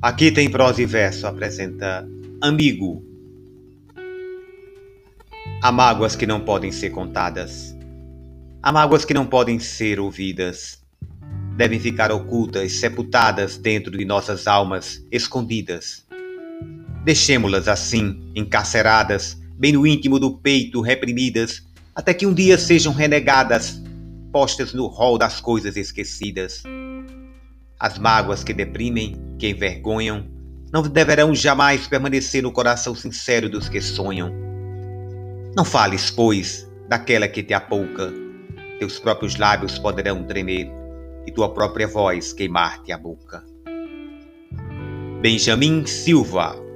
Aqui tem prosa e verso, apresenta Amigo. Há mágoas que não podem ser contadas. Há mágoas que não podem ser ouvidas. Devem ficar ocultas, sepultadas dentro de nossas almas, escondidas. Deixemo-las assim, encarceradas, bem no íntimo do peito, reprimidas, até que um dia sejam renegadas, postas no rol das coisas esquecidas. As mágoas que deprimem, que envergonham, não deverão jamais permanecer no coração sincero dos que sonham. Não fales, pois, daquela que te apouca. Teus próprios lábios poderão tremer e tua própria voz queimar-te a boca. Benjamin Silva